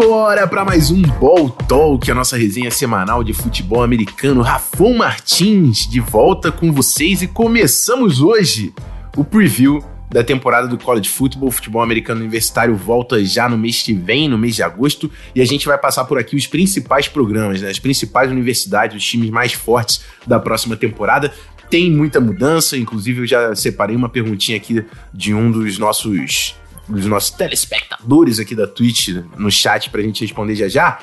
Simbora para mais um Ball Talk, a nossa resenha semanal de futebol americano. Rafon Martins de volta com vocês e começamos hoje o preview da temporada do College Football. O futebol americano universitário volta já no mês que vem, no mês de agosto, e a gente vai passar por aqui os principais programas, né? as principais universidades, os times mais fortes da próxima temporada. Tem muita mudança, inclusive eu já separei uma perguntinha aqui de um dos nossos dos nossos telespectadores aqui da Twitch no chat pra gente responder já já.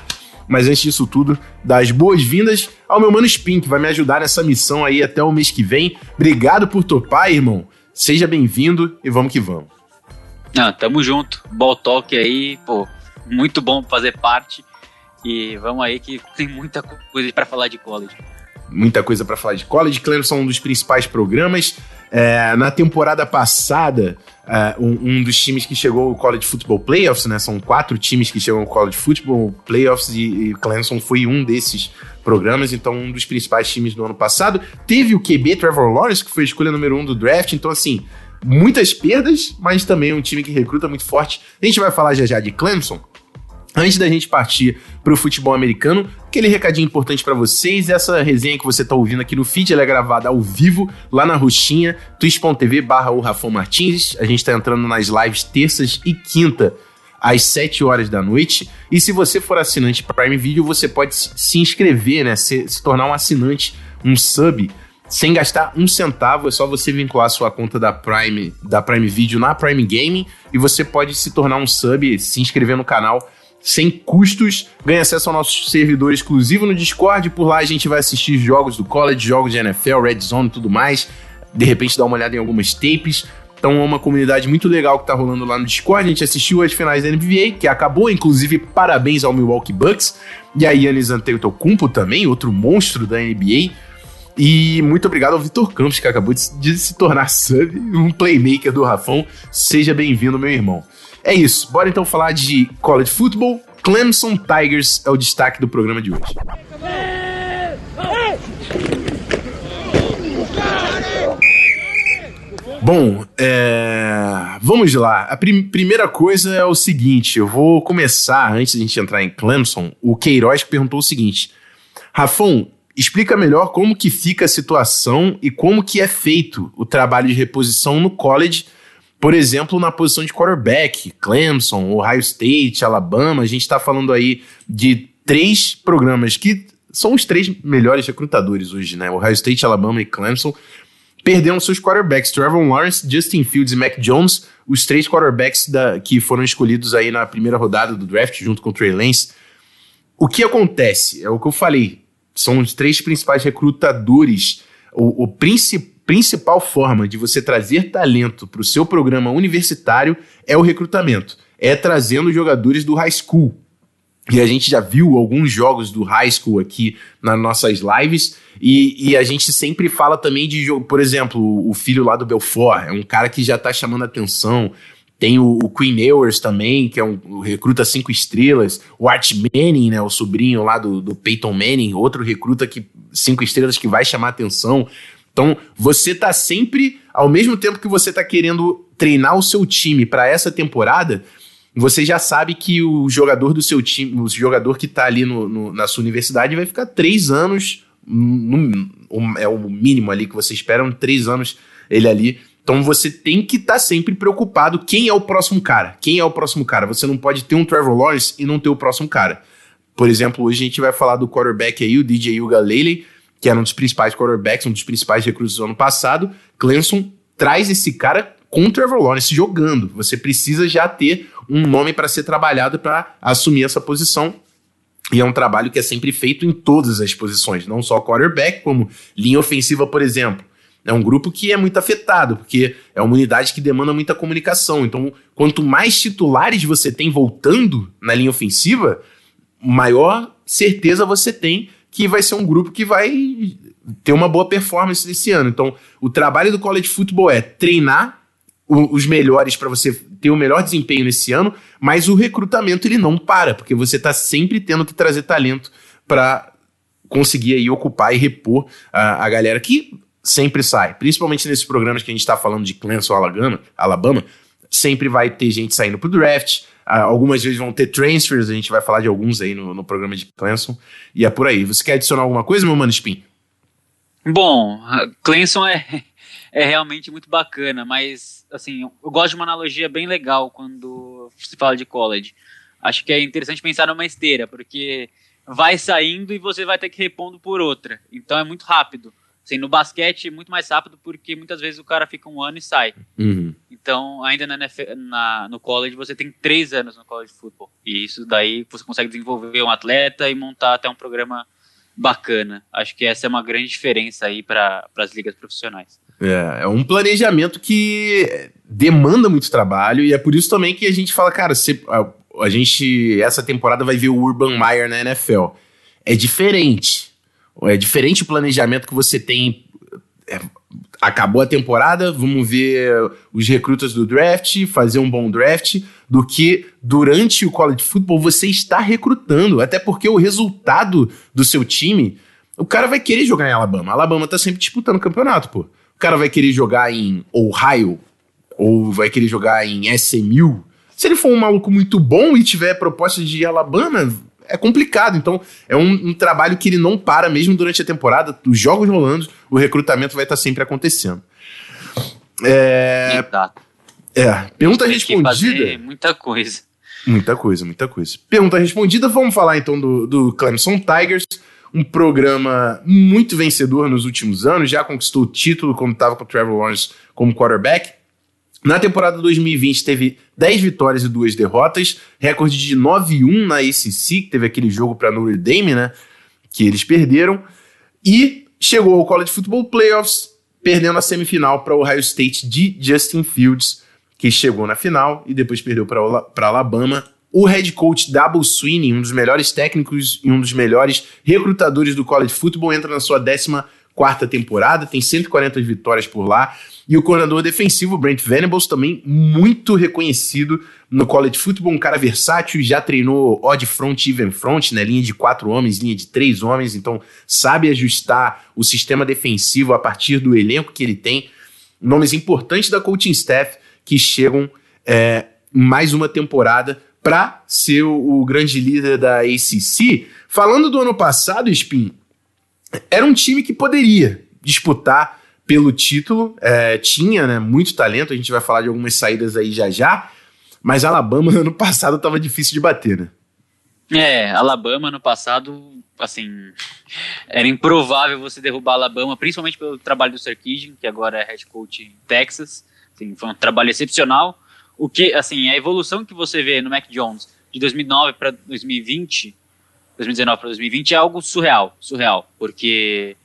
Mas antes disso tudo, das boas-vindas ao meu mano Spin, que vai me ajudar nessa missão aí até o mês que vem. Obrigado por topar, irmão. Seja bem-vindo e vamos que vamos. Ah, tamo junto. Ball Talk aí, pô, muito bom fazer parte. E vamos aí que tem muita coisa para falar de college. Muita coisa para falar de college. Clemson é um dos principais programas. É, na temporada passada, é, um, um, dos times que chegou ao College Football Playoffs, né? São quatro times que chegam ao College Football Playoffs e, e Clemson foi um desses programas, então um dos principais times do ano passado. Teve o QB Trevor Lawrence, que foi a escolha número um do draft, então assim, muitas perdas, mas também um time que recruta muito forte. A gente vai falar já já de Clemson, Antes da gente partir para o futebol americano, aquele recadinho importante para vocês, essa resenha que você está ouvindo aqui no feed, ela é gravada ao vivo, lá na roxinha, twitch.tv barra o Rafão Martins, a gente está entrando nas lives terças e quinta, às 7 horas da noite, e se você for assinante Prime Video, você pode se inscrever, né, se, se tornar um assinante, um sub, sem gastar um centavo, é só você vincular sua conta da Prime, da Prime Video na Prime Gaming, e você pode se tornar um sub, se inscrever no canal, sem custos, ganha acesso ao nosso servidor exclusivo no Discord. Por lá a gente vai assistir jogos do college, jogos de NFL, Red Zone e tudo mais. De repente dar uma olhada em algumas tapes. Então é uma comunidade muito legal que tá rolando lá no Discord. A gente assistiu as finais da NBA, que acabou, inclusive, parabéns ao Milwaukee Bucks. E a Yannis Antetokounmpo também, outro monstro da NBA. E muito obrigado ao Vitor Campos, que acabou de, se tornar sub, um playmaker do Rafão. Seja bem-vindo, meu irmão. É isso, bora então falar de college football. Clemson Tigers é o destaque do programa de hoje. Bom, é... vamos lá. A prim primeira coisa é o seguinte: eu vou começar, antes de a gente entrar em Clemson, o Queiroz perguntou o seguinte: Rafão, explica melhor como que fica a situação e como que é feito o trabalho de reposição no college por exemplo, na posição de quarterback, Clemson, Ohio State, Alabama, a gente está falando aí de três programas que são os três melhores recrutadores hoje, né? Ohio State, Alabama e Clemson perderam seus quarterbacks, Trevor Lawrence, Justin Fields e Mac Jones, os três quarterbacks da, que foram escolhidos aí na primeira rodada do draft, junto com o Trey Lance. O que acontece? É o que eu falei, são os três principais recrutadores. O, o principal principal forma de você trazer talento para o seu programa universitário é o recrutamento. É trazendo jogadores do high school. E a gente já viu alguns jogos do high school aqui nas nossas lives. E, e a gente sempre fala também de jogo. Por exemplo, o filho lá do Belfort é um cara que já está chamando atenção. Tem o, o, Queen Ewers também, que é um, um recruta cinco estrelas. O Art Manning, né, o sobrinho lá do, do Peyton Manning, outro recruta que cinco estrelas que vai chamar atenção. Então, você está sempre, ao mesmo tempo que você está querendo treinar o seu time para essa temporada, você já sabe que o jogador do seu time, o jogador que está ali no, no, na sua universidade vai ficar três anos, no, é o mínimo ali que você espera, três anos ele ali. Então você tem que estar tá sempre preocupado quem é o próximo cara. Quem é o próximo cara? Você não pode ter um Trevor Lawrence e não ter o próximo cara. Por exemplo, hoje a gente vai falar do quarterback aí, o DJ Uga Lele que era um dos principais quarterbacks, um dos principais recrutas do ano passado, Clemson traz esse cara com o Trevor Lawrence jogando. Você precisa já ter um nome para ser trabalhado para assumir essa posição. E é um trabalho que é sempre feito em todas as posições, não só quarterback, como linha ofensiva, por exemplo. É um grupo que é muito afetado, porque é uma unidade que demanda muita comunicação. Então, quanto mais titulares você tem voltando na linha ofensiva, maior certeza você tem que vai ser um grupo que vai ter uma boa performance nesse ano. Então, o trabalho do college football é treinar os melhores para você ter o melhor desempenho nesse ano, mas o recrutamento ele não para, porque você está sempre tendo que trazer talento para conseguir aí ocupar e repor a, a galera que sempre sai, principalmente nesses programas que a gente está falando de Clemson, Alabama, Alabama, sempre vai ter gente saindo pro draft, algumas vezes vão ter transfers, a gente vai falar de alguns aí no, no programa de Clemson. E é por aí. Você quer adicionar alguma coisa, meu mano Spin? Bom, Clemson é, é realmente muito bacana, mas assim, eu gosto de uma analogia bem legal quando se fala de college. Acho que é interessante pensar numa esteira, porque vai saindo e você vai ter que repondo por outra. Então é muito rápido. Assim, no basquete é muito mais rápido porque muitas vezes o cara fica um ano e sai. Uhum. Então, ainda na, na, no college, você tem três anos no college football. E isso daí você consegue desenvolver um atleta e montar até um programa bacana. Acho que essa é uma grande diferença aí para as ligas profissionais. É, é um planejamento que demanda muito trabalho e é por isso também que a gente fala, cara, se, a, a gente essa temporada vai ver o Urban Meyer na NFL. É diferente é diferente o planejamento que você tem. É, acabou a temporada, vamos ver os recrutas do draft, fazer um bom draft, do que durante o college football você está recrutando. Até porque o resultado do seu time, o cara vai querer jogar em Alabama. Alabama tá sempre disputando campeonato, pô. O cara vai querer jogar em Ohio, ou vai querer jogar em SMU. Se ele for um maluco muito bom e tiver proposta de Alabama, é complicado. Então, é um, um, trabalho que ele não para mesmo durante a temporada. Os jogos rolando, o recrutamento vai estar sempre acontecendo. É. Exato. É. Pergunta respondida. muita coisa. Muita coisa, muita coisa. Pergunta respondida. Vamos falar então do, do Clemson Tigers. Um programa muito vencedor nos últimos anos. Já conquistou o título quando estava com o Trevor Lawrence como quarterback. Na temporada 2020 teve 10 vitórias e 2 derrotas, recorde de 9-1 na ACC, que teve aquele jogo para Notre Dame, né, que eles perderam, e chegou ao College Football Playoffs, perdendo a semifinal para Ohio State de Justin Fields, que chegou na final e depois perdeu para Alabama. O head coach Double Sweeney, um dos melhores técnicos e um dos melhores recrutadores do college football, entra na sua décima quarta temporada, tem 140 vitórias por lá. E o coordenador defensivo, Brent Venables, também muito reconhecido no college football, um cara versátil, já treinou odd front, even front, né, linha de quatro homens, linha de três homens, então sabe ajustar o sistema defensivo a partir do elenco que ele tem. Nomes importantes da coaching staff que chegam é, mais uma temporada para ser o, o grande líder da ACC. Falando do ano passado, Spin, era um time que poderia disputar pelo título, é, tinha né, muito talento, a gente vai falar de algumas saídas aí já já, mas Alabama ano passado estava difícil de bater, né? É, Alabama no passado, assim, era improvável você derrubar Alabama, principalmente pelo trabalho do Sarkisian, que agora é head coach em Texas, assim, foi um trabalho excepcional, o que, assim, a evolução que você vê no Mac Jones de 2009 para 2020, 2019 para 2020 é algo surreal, surreal, porque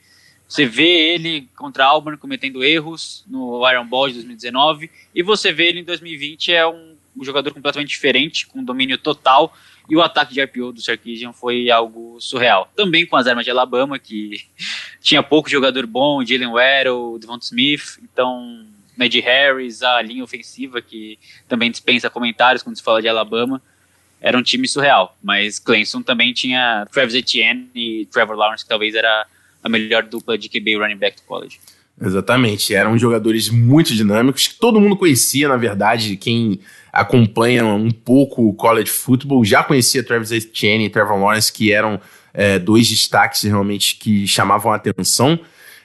você vê ele contra Auburn cometendo erros no Iron Ball de 2019 e você vê ele em 2020 é um, um jogador completamente diferente, com domínio total e o ataque de RPO do Sarkisian foi algo surreal. Também com as armas de Alabama, que tinha pouco jogador bom, Jalen Waddle, Devonta Smith, então Ned Harris, a linha ofensiva, que também dispensa comentários quando se fala de Alabama, era um time surreal. Mas Clemson também tinha Travis Etienne e Trevor Lawrence, que talvez era a melhor dupla de QB running back do college. Exatamente, eram jogadores muito dinâmicos, que todo mundo conhecia, na verdade, quem acompanha um pouco o college football já conhecia Travis Etienne e Trevor Lawrence, que eram é, dois destaques realmente que chamavam a atenção.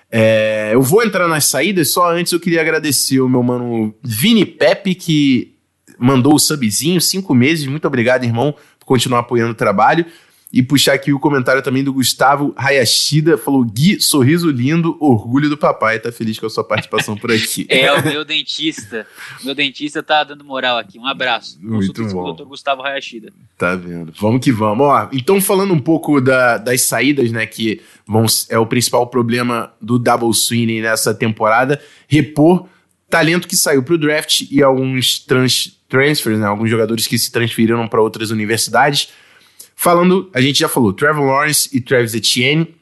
É, eu vou entrar nas saídas, só antes eu queria agradecer o meu mano Vini Pepe, que mandou o subzinho, cinco meses, muito obrigado, irmão, por continuar apoiando o trabalho. E puxar aqui o comentário também do Gustavo Hayashida, falou: Gui, sorriso lindo, orgulho do papai, tá feliz com a sua participação por aqui. é, o meu dentista. Meu dentista tá dando moral aqui. Um abraço. Muito bom. Com o Dr. Gustavo Hayashida. Tá vendo? Vamos que vamos. Ó, então, falando um pouco da, das saídas, né, que vão, é o principal problema do Double Swing nessa temporada, repor talento que saiu pro draft e alguns trans, transfers, né, alguns jogadores que se transferiram para outras universidades. Falando, a gente já falou, Trevor Lawrence e Travis Etienne.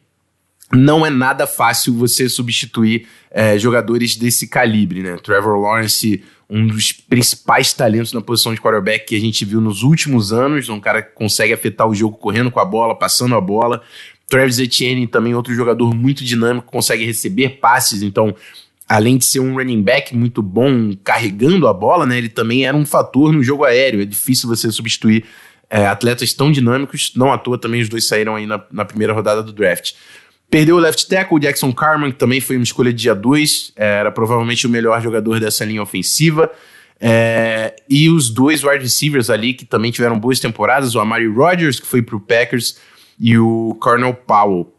Não é nada fácil você substituir é, jogadores desse calibre, né? Trevor Lawrence, um dos principais talentos na posição de quarterback que a gente viu nos últimos anos, um cara que consegue afetar o jogo correndo com a bola, passando a bola. Travis Etienne também outro jogador muito dinâmico, consegue receber passes, então além de ser um running back muito bom carregando a bola, né, ele também era um fator no jogo aéreo. É difícil você substituir é, atletas tão dinâmicos. Não à toa também os dois saíram aí na, na primeira rodada do draft. Perdeu o left tackle, o Jackson Carman, que também foi uma escolha de dia 2, é, era provavelmente o melhor jogador dessa linha ofensiva. É, e os dois wide receivers ali, que também tiveram boas temporadas, o Amari Rodgers, que foi para o Packers, e o Cornell Powell.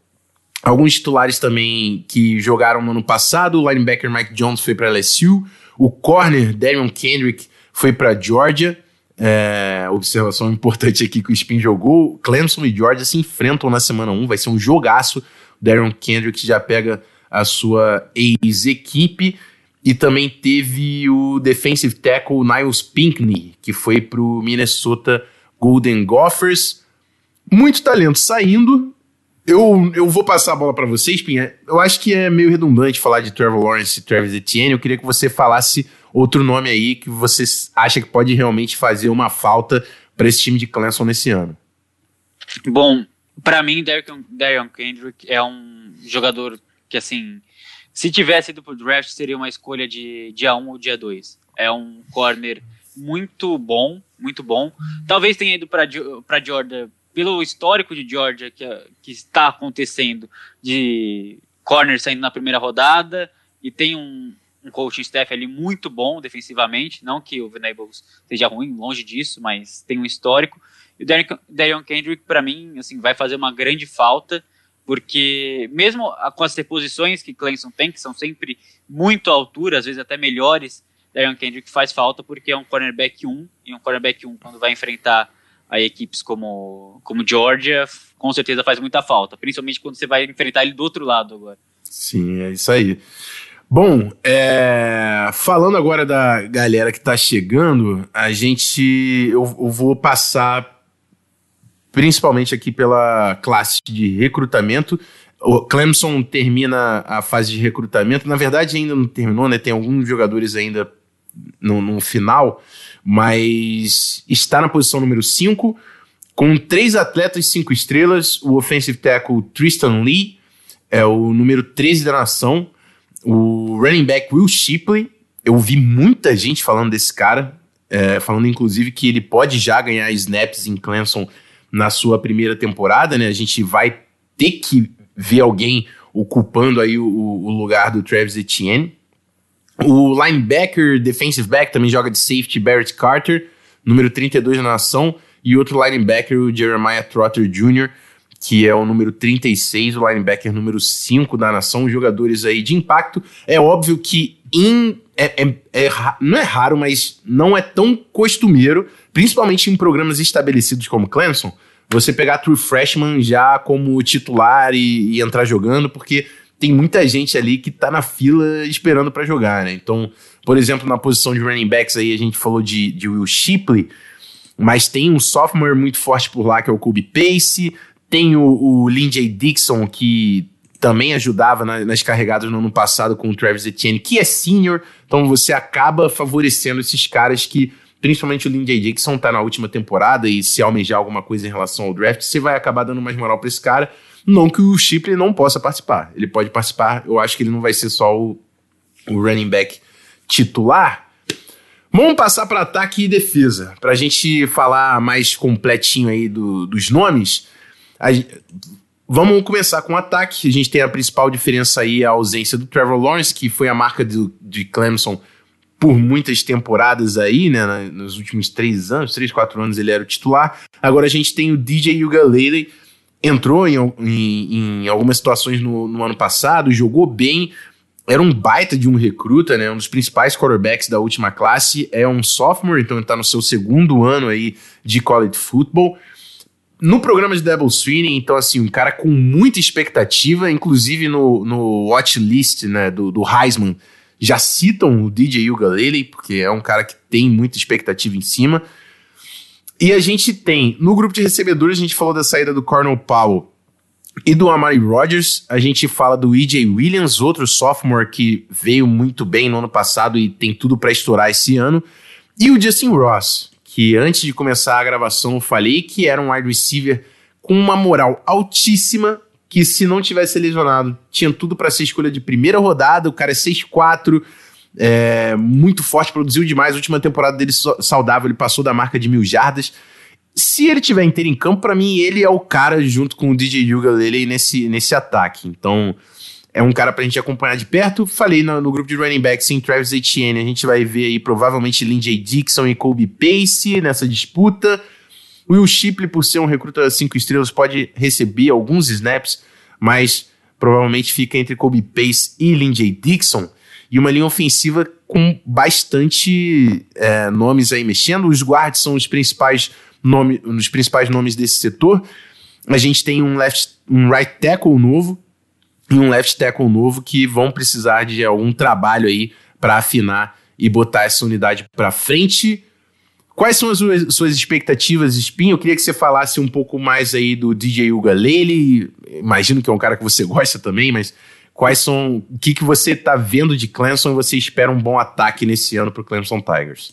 Alguns titulares também que jogaram no ano passado, o linebacker Mike Jones foi para LSU, o corner Darion Kendrick foi para Georgia. É, observação importante aqui que o Spin jogou: Clemson e Georgia se enfrentam na semana 1, vai ser um jogaço. Darren Kendrick já pega a sua ex-equipe. E também teve o defensive tackle Niles Pinkney, que foi para o Minnesota Golden Gophers. Muito talento saindo. Eu, eu vou passar a bola para vocês, Pinha. Eu acho que é meio redundante falar de Trevor Lawrence e Travis Etienne. Eu queria que você falasse outro nome aí que você acha que pode realmente fazer uma falta para esse time de Clemson nesse ano. Bom, para mim, Darion Kendrick é um jogador que, assim, se tivesse ido pro draft, seria uma escolha de dia 1 ou dia 2. É um corner muito bom, muito bom. Talvez tenha ido para Georgia pelo histórico de Georgia que, que está acontecendo de corner saindo na primeira rodada e tem um, um coaching staff ali muito bom defensivamente. Não que o Venables seja ruim, longe disso, mas tem um histórico. E o Darion Kendrick, para mim, assim, vai fazer uma grande falta, porque mesmo com as reposições que Clemson tem, que são sempre muito à altura, às vezes até melhores, Darion Kendrick faz falta porque é um cornerback 1, e um cornerback 1, quando vai enfrentar a equipes como, como Georgia, com certeza faz muita falta, principalmente quando você vai enfrentar ele do outro lado agora. Sim, é isso aí. Bom, é, falando agora da galera que está chegando, a gente eu, eu, vou passar principalmente aqui pela classe de recrutamento. O Clemson termina a fase de recrutamento. Na verdade, ainda não terminou, né? Tem alguns jogadores ainda no, no final, mas está na posição número 5, com três atletas cinco estrelas. O offensive tackle Tristan Lee é o número 13 da nação. O running back Will Shipley. Eu vi muita gente falando desse cara, é, falando inclusive que ele pode já ganhar snaps em Clemson na sua primeira temporada, né? A gente vai ter que ver alguém ocupando aí o, o lugar do Travis Etienne. O linebacker, defensive back, também joga de safety, Barrett Carter, número 32 na nação. E outro linebacker, o Jeremiah Trotter Jr., que é o número 36, o linebacker número 5 da nação. Jogadores aí de impacto. É óbvio que é, é, é, não é raro, mas não é tão costumeiro, principalmente em programas estabelecidos como Clemson, você pegar true freshman já como titular e, e entrar jogando, porque tem muita gente ali que tá na fila esperando para jogar, né? Então, por exemplo, na posição de running backs aí a gente falou de, de Will Shipley, mas tem um sophomore muito forte por lá que é o Kobe Pace, tem o, o Lindsay Dixon que também ajudava na, nas carregadas no ano passado com o Travis Etienne, que é senior, então você acaba favorecendo esses caras que principalmente o Lindsay Dixon tá na última temporada e se almejar alguma coisa em relação ao draft, você vai acabar dando mais moral para esse cara. Não que o Shipley não possa participar. Ele pode participar, eu acho que ele não vai ser só o, o running back titular. Vamos passar para ataque e defesa. Para a gente falar mais completinho aí do, dos nomes, a, vamos começar com o ataque. A gente tem a principal diferença aí, a ausência do Trevor Lawrence, que foi a marca do, de Clemson por muitas temporadas aí, né? Nos últimos três anos, três, quatro anos ele era o titular. Agora a gente tem o DJ Ugalele, entrou em, em, em algumas situações no, no, ano passado, jogou bem, era um baita de um recruta, né? Um dos principais quarterbacks da última classe, é um sophomore, então ele tá no seu segundo ano aí de college football. No programa de Double Sweeney, então assim, um cara com muita expectativa, inclusive no, no watch list, né, do, do Heisman, já citam o DJ Ugalele, porque é um cara que tem muita expectativa em cima. E a gente tem, no grupo de recebedores, a gente falou da saída do Cornell Powell e do Amari Rodgers. A gente fala do E.J. Williams, outro sophomore que veio muito bem no ano passado e tem tudo para estourar esse ano. E o Justin Ross, que antes de começar a gravação eu falei que era um wide receiver com uma moral altíssima, que se não tivesse lesionado, tinha tudo para ser escolha de primeira rodada. O cara é 6'4", é, muito forte, produziu demais. A última temporada dele saudável, ele passou da marca de mil jardas. Se ele tiver inteiro em campo, para mim ele é o cara junto com o DJ Ugalele nesse, nesse ataque. Então é um cara pra gente acompanhar de perto. Falei no, no grupo de running backs em Travis Etienne, a gente vai ver aí provavelmente Lindsay Dixon e Kobe Pace nessa disputa. Will Shipley, por ser um recruta 5 estrelas, pode receber alguns snaps, mas provavelmente fica entre Kobe Pace e Lindsay Dixon. E uma linha ofensiva com bastante é, nomes aí mexendo. Os guards são os principais, nome, os principais nomes desse setor. A gente tem um, left, um right tackle novo e um left tackle novo que vão precisar de algum trabalho aí para afinar e botar essa unidade para frente. Quais são as suas expectativas, Spin? Eu queria que você falasse um pouco mais aí do DJ Ugalele. Imagino que é um cara que você gosta também, mas quais são. O que, que você está vendo de Clemson e você espera um bom ataque nesse ano para o Clemson Tigers?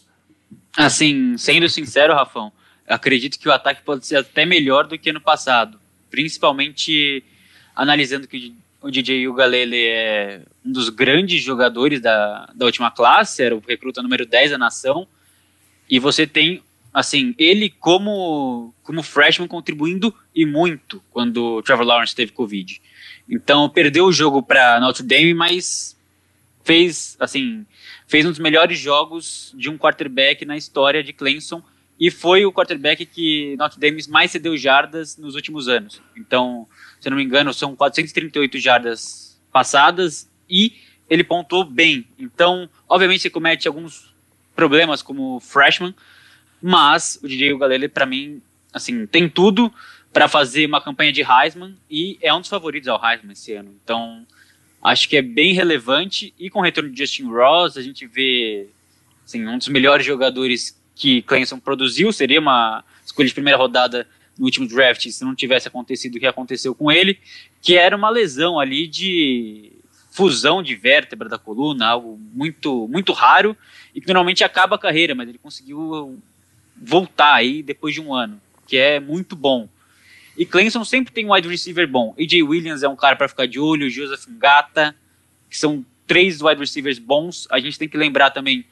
Assim, sendo sincero, Rafão, acredito que o ataque pode ser até melhor do que ano passado. Principalmente analisando que o DJ Ugalele é um dos grandes jogadores da, da última classe, era o recruta número 10 da nação e você tem, assim, ele como, como freshman contribuindo e muito quando o Trevor Lawrence teve Covid. Então, perdeu o jogo para Notre Dame, mas fez, assim, fez um dos melhores jogos de um quarterback na história de Clemson e foi o quarterback que Notre Dame mais cedeu jardas nos últimos anos. Então, se eu não me engano, são 438 jardas passadas e ele pontuou bem. Então, obviamente, você comete alguns problemas como freshman, mas o DJ Ugalele, para mim, assim, tem tudo para fazer uma campanha de Heisman e é um dos favoritos ao Heisman esse ano. Então, acho que é bem relevante e com o retorno de Justin Ross, a gente vê assim, um dos melhores jogadores que Clemson produziu, seria uma escolha de primeira rodada no último draft se não tivesse acontecido o que aconteceu com ele, que era uma lesão ali de fusão de vértebra da coluna, algo muito muito raro e que normalmente acaba a carreira, mas ele conseguiu voltar aí depois de um ano, que é muito bom. E Clemson sempre tem um wide receiver bom. AJ Williams é um cara para ficar de olho, Joseph Ngata, que são três wide receivers bons. A gente tem que lembrar também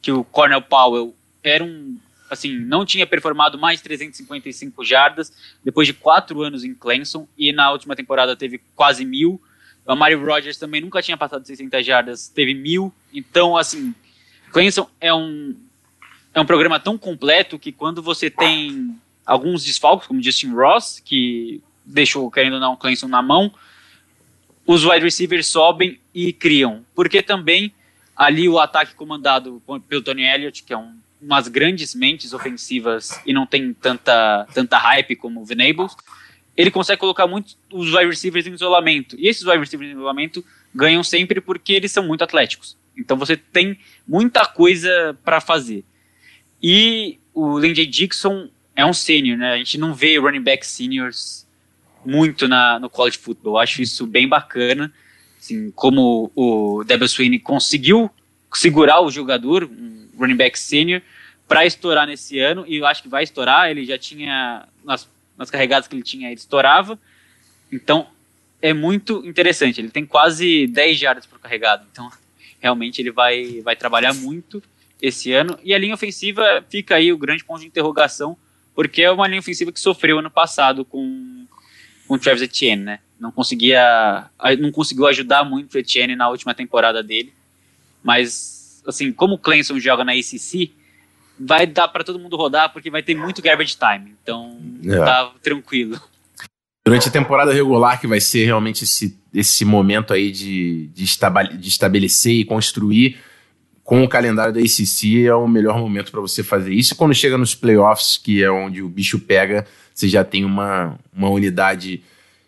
que o Cornell Powell era um assim, não tinha performado mais 355 jardas depois de quatro anos em Clemson e na última temporada teve quase mil. O Mario Rogers também nunca tinha passado 600 jardas, teve mil. Então, assim, Clemson é um, é um programa tão completo que quando você tem alguns desfalques, como Justin Ross, que deixou, querendo ou não, Clemson na mão, os wide receivers sobem e criam. Porque também ali o ataque comandado pelo Tony Elliott, que é um, umas grandes mentes ofensivas e não tem tanta, tanta hype como o Venables, ele consegue colocar muito os wide receivers em isolamento. E esses wide receivers em isolamento ganham sempre porque eles são muito atléticos. Então você tem muita coisa para fazer. E o Lindsey Dixon é um sênior, né? A gente não vê running back seniors muito na, no college football. Eu acho isso bem bacana. Assim, como o Debo Sweeney conseguiu segurar o jogador, um running back senior, para estourar nesse ano, e eu acho que vai estourar. Ele já tinha, nas, nas carregadas que ele tinha, ele estourava. Então, é muito interessante. Ele tem quase 10 jardas por carregado. Então, realmente ele vai, vai trabalhar muito esse ano. E a linha ofensiva fica aí o grande ponto de interrogação, porque é uma linha ofensiva que sofreu ano passado com, com o Travis Etienne, né? Não conseguia, não conseguiu ajudar muito o Etienne na última temporada dele. Mas, assim, como o Clemson joga na ACC, vai dar para todo mundo rodar, porque vai ter muito garbage time. Então, é. tá tranquilo. Durante a temporada regular, que vai ser realmente esse, esse momento aí de, de, de estabelecer e construir com o calendário da ACC, é o melhor momento para você fazer isso. Quando chega nos playoffs, que é onde o bicho pega, você já tem uma, uma unidade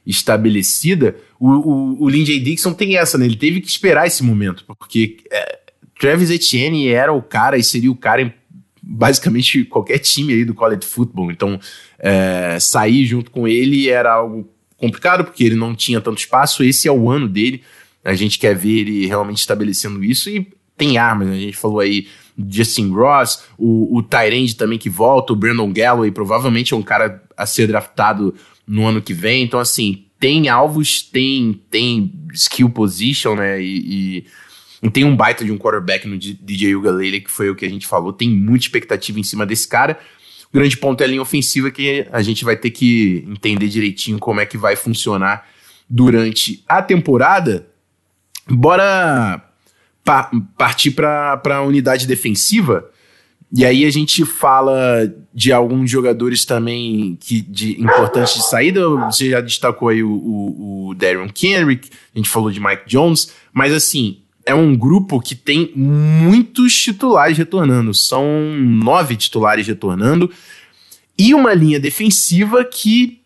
estabelecida. O, o, o Dixon tem essa, né? Ele teve que esperar esse momento, porque é, Travis Etienne era o cara e seria o cara em basicamente qualquer time aí do college football. Então, é, sair junto com ele era algo complicado, porque ele não tinha tanto espaço. Esse é o ano dele. A gente quer ver ele realmente estabelecendo isso e tem armas. Né? A gente falou aí Justin Ross, o, o Tyrande também que volta, o Brandon Galloway provavelmente é um cara a ser draftado no ano que vem. Então, assim, tem alvos, tem, tem skill position, né? E, e, tem um baita de um quarterback no DJ Ugalele, que foi o que a gente falou. Tem muita expectativa em cima desse cara. O grande ponto é a linha ofensiva, que a gente vai ter que entender direitinho como é que vai funcionar durante a temporada. Bora pa partir para a unidade defensiva. E aí a gente fala de alguns jogadores também que de importantes de saída. Você já destacou aí o, o, o Kenrick, a gente falou de Mike Jones, mas assim, é um grupo que tem muitos titulares retornando. São nove titulares retornando. E uma linha defensiva que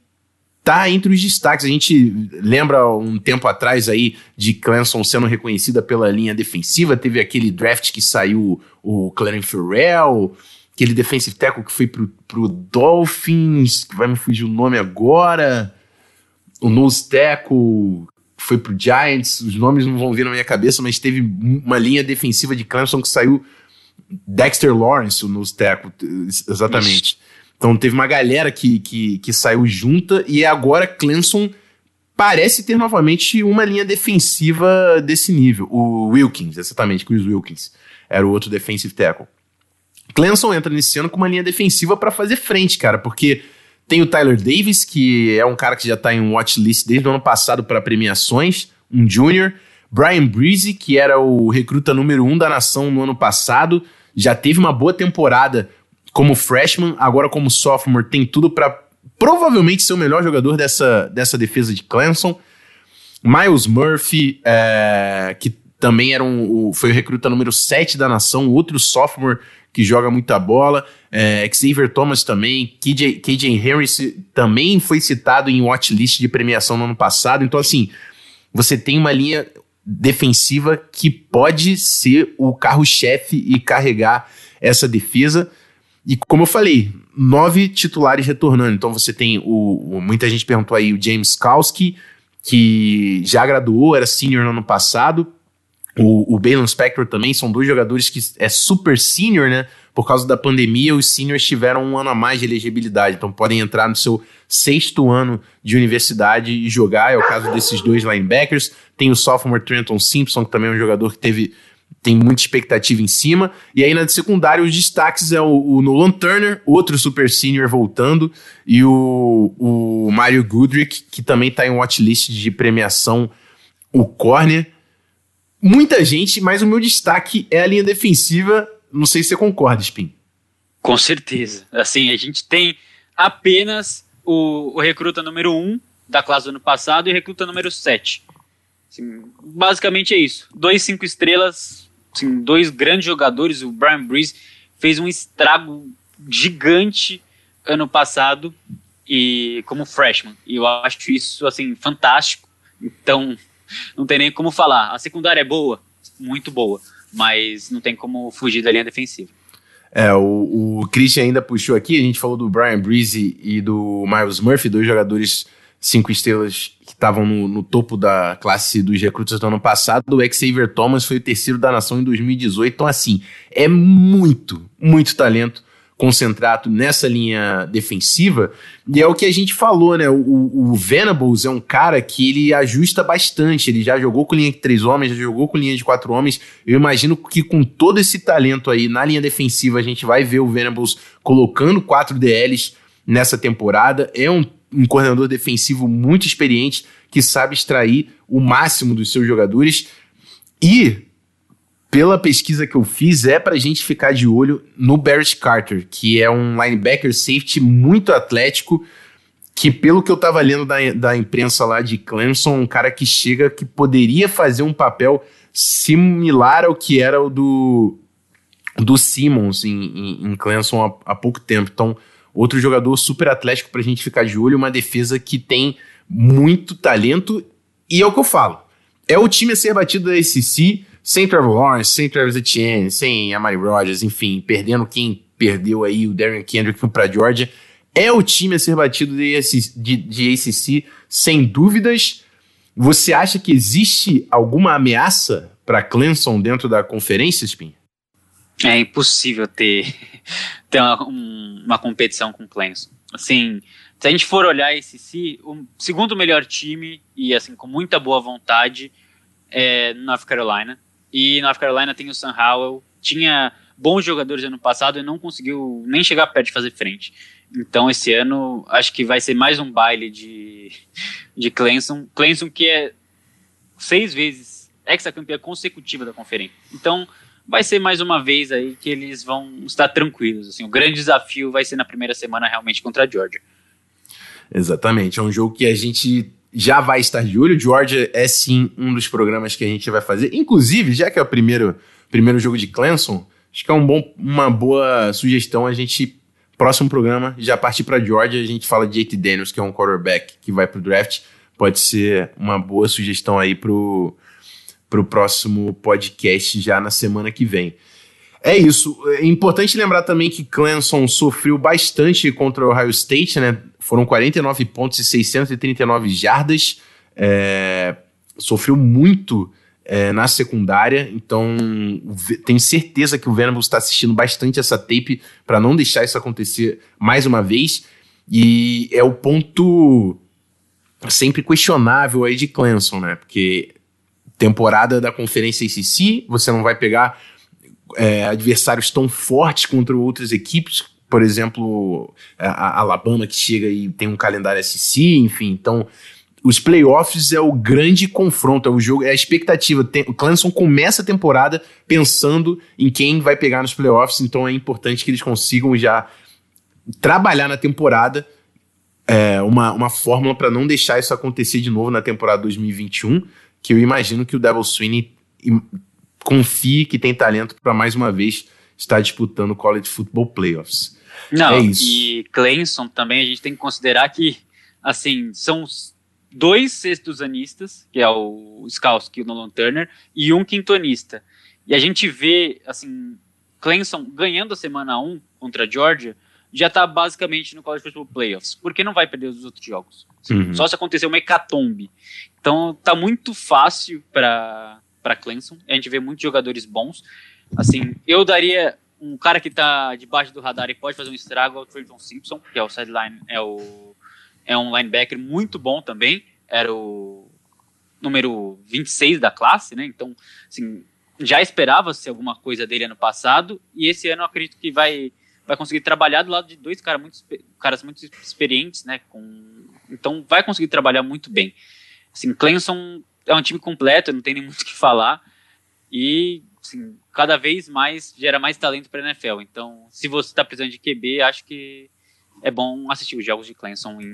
tá entre os destaques. A gente lembra um tempo atrás aí de Clemson sendo reconhecida pela linha defensiva. Teve aquele draft que saiu o Clarence Ferrell, aquele defensive tackle que foi pro, pro Dolphins, que vai me fugir o nome agora. O nose tackle foi pro Giants. Os nomes não vão vir na minha cabeça, mas teve uma linha defensiva de Clemson que saiu Dexter Lawrence, o nose tackle, exatamente. Ixi. Então teve uma galera que, que, que saiu junta e agora Clemson parece ter novamente uma linha defensiva desse nível. O Wilkins, exatamente, Chris Wilkins, era o outro defensive tackle. Clemson entra nesse ano com uma linha defensiva para fazer frente, cara, porque tem o Tyler Davis, que é um cara que já tá em watchlist desde o ano passado para premiações, um junior. Brian Breezy, que era o recruta número um da nação no ano passado, já teve uma boa temporada como freshman, agora como sophomore, tem tudo para provavelmente ser o melhor jogador dessa, dessa defesa de Clemson. Miles Murphy, é, que também era um, foi o recruta número 7 da nação, outro sophomore que joga muita bola. É, Xavier Thomas também, KJ, KJ Harris também foi citado em watchlist de premiação no ano passado. Então, assim, você tem uma linha defensiva que pode ser o carro-chefe e carregar essa defesa. E como eu falei, nove titulares retornando. Então você tem o, o muita gente perguntou aí o James Kowski, que já graduou, era senior no ano passado. O, o Spector também são dois jogadores que é super senior, né? Por causa da pandemia, os seniors tiveram um ano a mais de elegibilidade, então podem entrar no seu sexto ano de universidade e jogar. É o caso desses dois linebackers. Tem o sophomore Trenton Simpson, que também é um jogador que teve tem muita expectativa em cima. E aí na secundária os destaques é o, o Nolan Turner, outro super senior voltando, e o, o Mario Goodrick, que também está em watchlist de premiação, o corner. Muita gente, mas o meu destaque é a linha defensiva. Não sei se você concorda, Spin. Com certeza. Assim, a gente tem apenas o, o recruta número 1 um da classe do ano passado e recruta número 7. Assim, basicamente é isso. Dois cinco estrelas assim, dois grandes jogadores. O Brian Breeze fez um estrago gigante ano passado e como freshman. E eu acho isso assim fantástico. Então, não tem nem como falar. A secundária é boa, muito boa, mas não tem como fugir da linha defensiva. É, o, o Christian ainda puxou aqui, a gente falou do Brian Breeze e do Miles Murphy, dois jogadores cinco estrelas estavam no, no, topo da classe dos recrutas do ano passado. O Xavier Thomas foi o terceiro da nação em 2018. Então, assim, é muito, muito talento concentrado nessa linha defensiva. E é o que a gente falou, né? O, o Venables é um cara que ele ajusta bastante. Ele já jogou com linha de três homens, já jogou com linha de quatro homens. Eu imagino que com todo esse talento aí na linha defensiva, a gente vai ver o Venables colocando quatro DLs nessa temporada. É um um coordenador defensivo muito experiente que sabe extrair o máximo dos seus jogadores. E, pela pesquisa que eu fiz, é para a gente ficar de olho no Barrett Carter, que é um linebacker safety muito atlético, que, pelo que eu estava lendo da, da imprensa lá de Clemson, um cara que chega que poderia fazer um papel similar ao que era o do, do Simmons em, em, em Clemson há, há pouco tempo. Então, Outro jogador super atlético pra gente ficar de olho, uma defesa que tem muito talento. E é o que eu falo. É o time a ser batido da ACC, sem Trevor Lawrence, sem Travis Etienne, sem Amari Rodgers, enfim, perdendo quem perdeu aí o Darren Kendrick para Georgia. É o time a ser batido de, de, de ACC, sem dúvidas. Você acha que existe alguma ameaça para Clemson dentro da conferência, Spin? É impossível ter, ter uma, um, uma competição com o Clemson. Assim, Se a gente for olhar esse si, o segundo melhor time, e assim, com muita boa vontade, é North Carolina. E North Carolina tem o Sam Howell, tinha bons jogadores ano passado e não conseguiu nem chegar perto de fazer frente. Então esse ano acho que vai ser mais um baile de, de Clemson. Clemson que é seis vezes ex-campeã consecutiva da conferência. Então vai ser mais uma vez aí que eles vão estar tranquilos. Assim, o grande desafio vai ser na primeira semana realmente contra a Georgia. Exatamente, é um jogo que a gente já vai estar de olho. Georgia é sim um dos programas que a gente vai fazer. Inclusive, já que é o primeiro, primeiro jogo de Clemson, acho que é um bom, uma boa sugestão a gente próximo programa já partir para Georgia, a gente fala de JT Daniels, que é um quarterback que vai pro draft. Pode ser uma boa sugestão aí pro pro próximo podcast já na semana que vem. É isso. É importante lembrar também que Clemson sofreu bastante contra o Ohio State, né? Foram 49 pontos e 639 jardas. É, sofreu muito é, na secundária, então tenho certeza que o Venables está assistindo bastante essa tape para não deixar isso acontecer mais uma vez. E é o ponto sempre questionável aí de Clemson, né? Porque temporada da Conferência ACC, você não vai pegar é, adversários tão fortes contra outras equipes, por exemplo, a, a Alabama que chega e tem um calendário SC, enfim, então os playoffs é o grande confronto, é o jogo, é a expectativa. O Clemson começa a temporada pensando em quem vai pegar nos playoffs, então é importante que eles consigam já trabalhar na temporada é, uma, uma fórmula para não deixar isso acontecer de novo na temporada 2021 que eu imagino que o Devil Sweeney confie que tem talento para mais uma vez estar disputando o College Football Playoffs. Não, é isso. e Clemson também a gente tem que considerar que, assim, são dois sextos-anistas, que é o Skowski e o Nolan Turner, e um quintonista. E a gente vê, assim, Clemson ganhando a semana 1 contra a Georgia, já está basicamente no College Football Playoffs, porque não vai perder os outros jogos. Uhum. Só se acontecer uma hecatombe. Então tá muito fácil para para Clemson. A gente vê muitos jogadores bons. Assim, eu daria um cara que tá debaixo do radar e pode fazer um estrago é o Trenton Simpson, que é o sideline, é o é um linebacker muito bom também. Era o número 26 da classe, né? Então, assim, já esperava-se alguma coisa dele ano passado e esse ano eu acredito que vai vai conseguir trabalhar do lado de dois caras muito caras muito experientes, né? Com, então vai conseguir trabalhar muito bem. Assim, Clemson é um time completo, não tem nem muito o que falar. E assim, cada vez mais gera mais talento para a NFL. Então, se você está precisando de QB, acho que é bom assistir os jogos de Clemson em,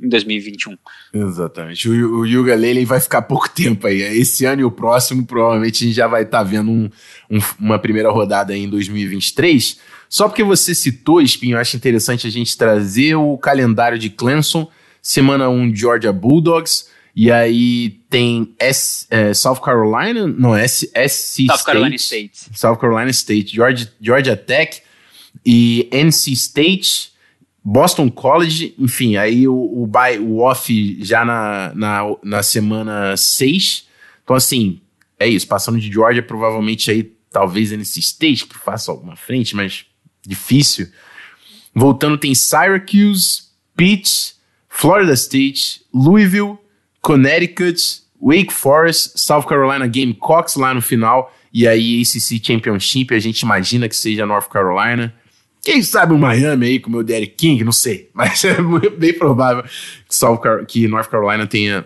em 2021. Exatamente. O, o Yuga Lele vai ficar pouco tempo aí. Esse ano e o próximo, provavelmente a gente já vai estar tá vendo um, um, uma primeira rodada em 2023. Só porque você citou, Espinho, eu acho interessante a gente trazer o calendário de Clemson. Semana 1, Georgia Bulldogs. E aí tem S, é, South Carolina, não, S, SC South State, Carolina State. South Carolina State, Georgia, Georgia Tech e NC State, Boston College, enfim, aí o, o, buy, o off já na, na, na semana 6. Então, assim, é isso, passando de Georgia, provavelmente aí, talvez NC State que faça alguma frente, mas difícil. Voltando, tem Syracuse, Pitt, Florida State, Louisville, Connecticut, Wake Forest, South Carolina Gamecocks lá no final, e aí ACC Championship, a gente imagina que seja North Carolina. Quem sabe o Miami aí com o meu Derek King, não sei, mas é bem provável que, South Car que North Carolina tenha,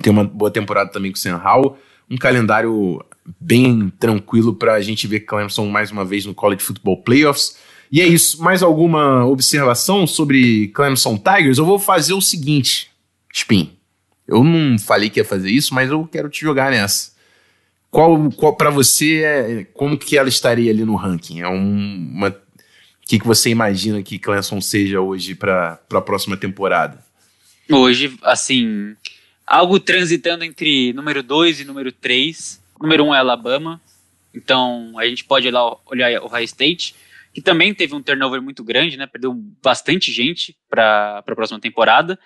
tenha uma boa temporada também com o Sam Howell. Um calendário bem tranquilo para a gente ver Clemson mais uma vez no College Football Playoffs. E é isso. Mais alguma observação sobre Clemson Tigers? Eu vou fazer o seguinte, Spin. Eu não falei que ia fazer isso, mas eu quero te jogar nessa. Qual, qual para você é como que ela estaria ali no ranking? É um, uma que, que você imagina que Clemson seja hoje para a próxima temporada? Hoje, assim, algo transitando entre número 2 e número 3. Número 1 um é Alabama, então a gente pode olhar, olhar o High State, que também teve um turnover muito grande, né? Perdeu bastante gente para a próxima temporada.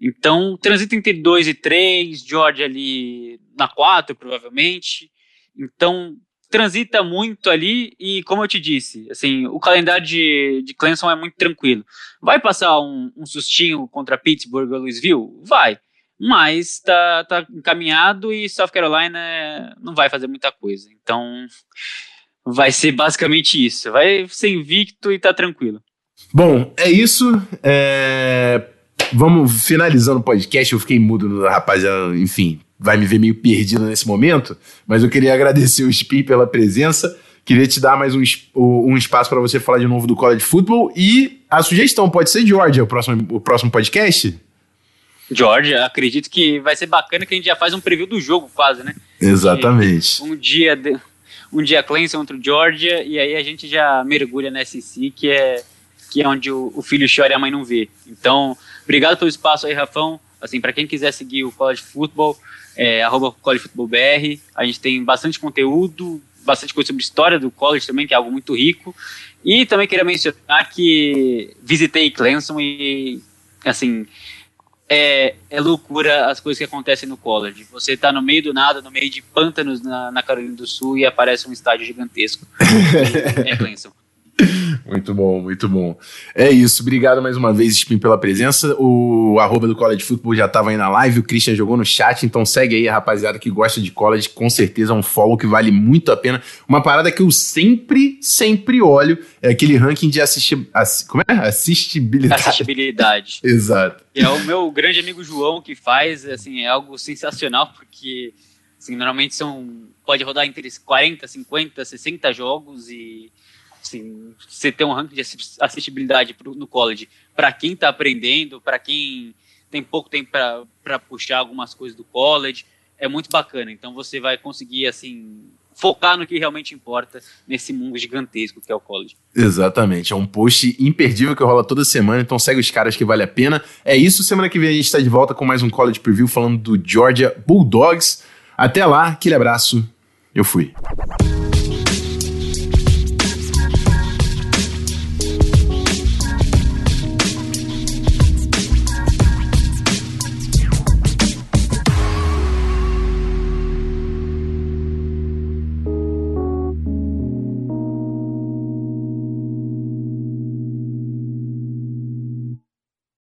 Então, transita entre 2 e 3, George ali na 4, provavelmente. Então, transita muito ali e, como eu te disse, assim, o calendário de, de Clemson é muito tranquilo. Vai passar um, um sustinho contra Pittsburgh ou Louisville? Vai. Mas tá, tá encaminhado e South Carolina não vai fazer muita coisa. Então, vai ser basicamente isso. Vai ser invicto e tá tranquilo. Bom, é isso. É... Vamos finalizando o podcast. Eu fiquei mudo, rapaziada. Enfim, vai me ver meio perdido nesse momento. Mas eu queria agradecer o Spin pela presença. Queria te dar mais um, um espaço para você falar de novo do college football. E a sugestão pode ser Georgia, o próximo, o próximo podcast? Georgia, acredito que vai ser bacana que a gente já faz um preview do jogo quase, né? Exatamente. Um dia, de, um dia Clemson contra o Georgia e aí a gente já mergulha na SEC, que é, que é onde o, o filho chora e a mãe não vê. Então, obrigado pelo espaço aí, Rafão. Assim, para quem quiser seguir o College Football, é, arroba College Football BR, a gente tem bastante conteúdo, bastante coisa sobre história do college também, que é algo muito rico. E também queria mencionar que visitei Clemson e, assim, é, é, loucura as coisas que acontecem no college. Você está no meio do nada, no meio de pântanos na, na Carolina do Sul e aparece um estádio gigantesco. é Clemson. Muito bom, muito bom. É isso, obrigado mais uma vez, Spin, pela presença. O arroba do College Football já estava aí na live, o Christian jogou no chat, então segue aí, rapaziada que gosta de college, com certeza é um follow que vale muito a pena. Uma parada que eu sempre, sempre olho é aquele ranking de assistir. Ass, como é? Assistibilidade. Assistibilidade. Exato. é o meu grande amigo João que faz, assim, é algo sensacional, porque assim, normalmente são. Pode rodar entre 40, 50, 60 jogos e Assim, você ter um ranking de assistibilidade pro, no college para quem está aprendendo, para quem tem pouco tempo para puxar algumas coisas do college, é muito bacana. Então você vai conseguir assim focar no que realmente importa nesse mundo gigantesco que é o college. Exatamente, é um post imperdível que rola toda semana, então segue os caras que vale a pena. É isso, semana que vem a gente está de volta com mais um college preview falando do Georgia Bulldogs. Até lá, aquele abraço, eu fui.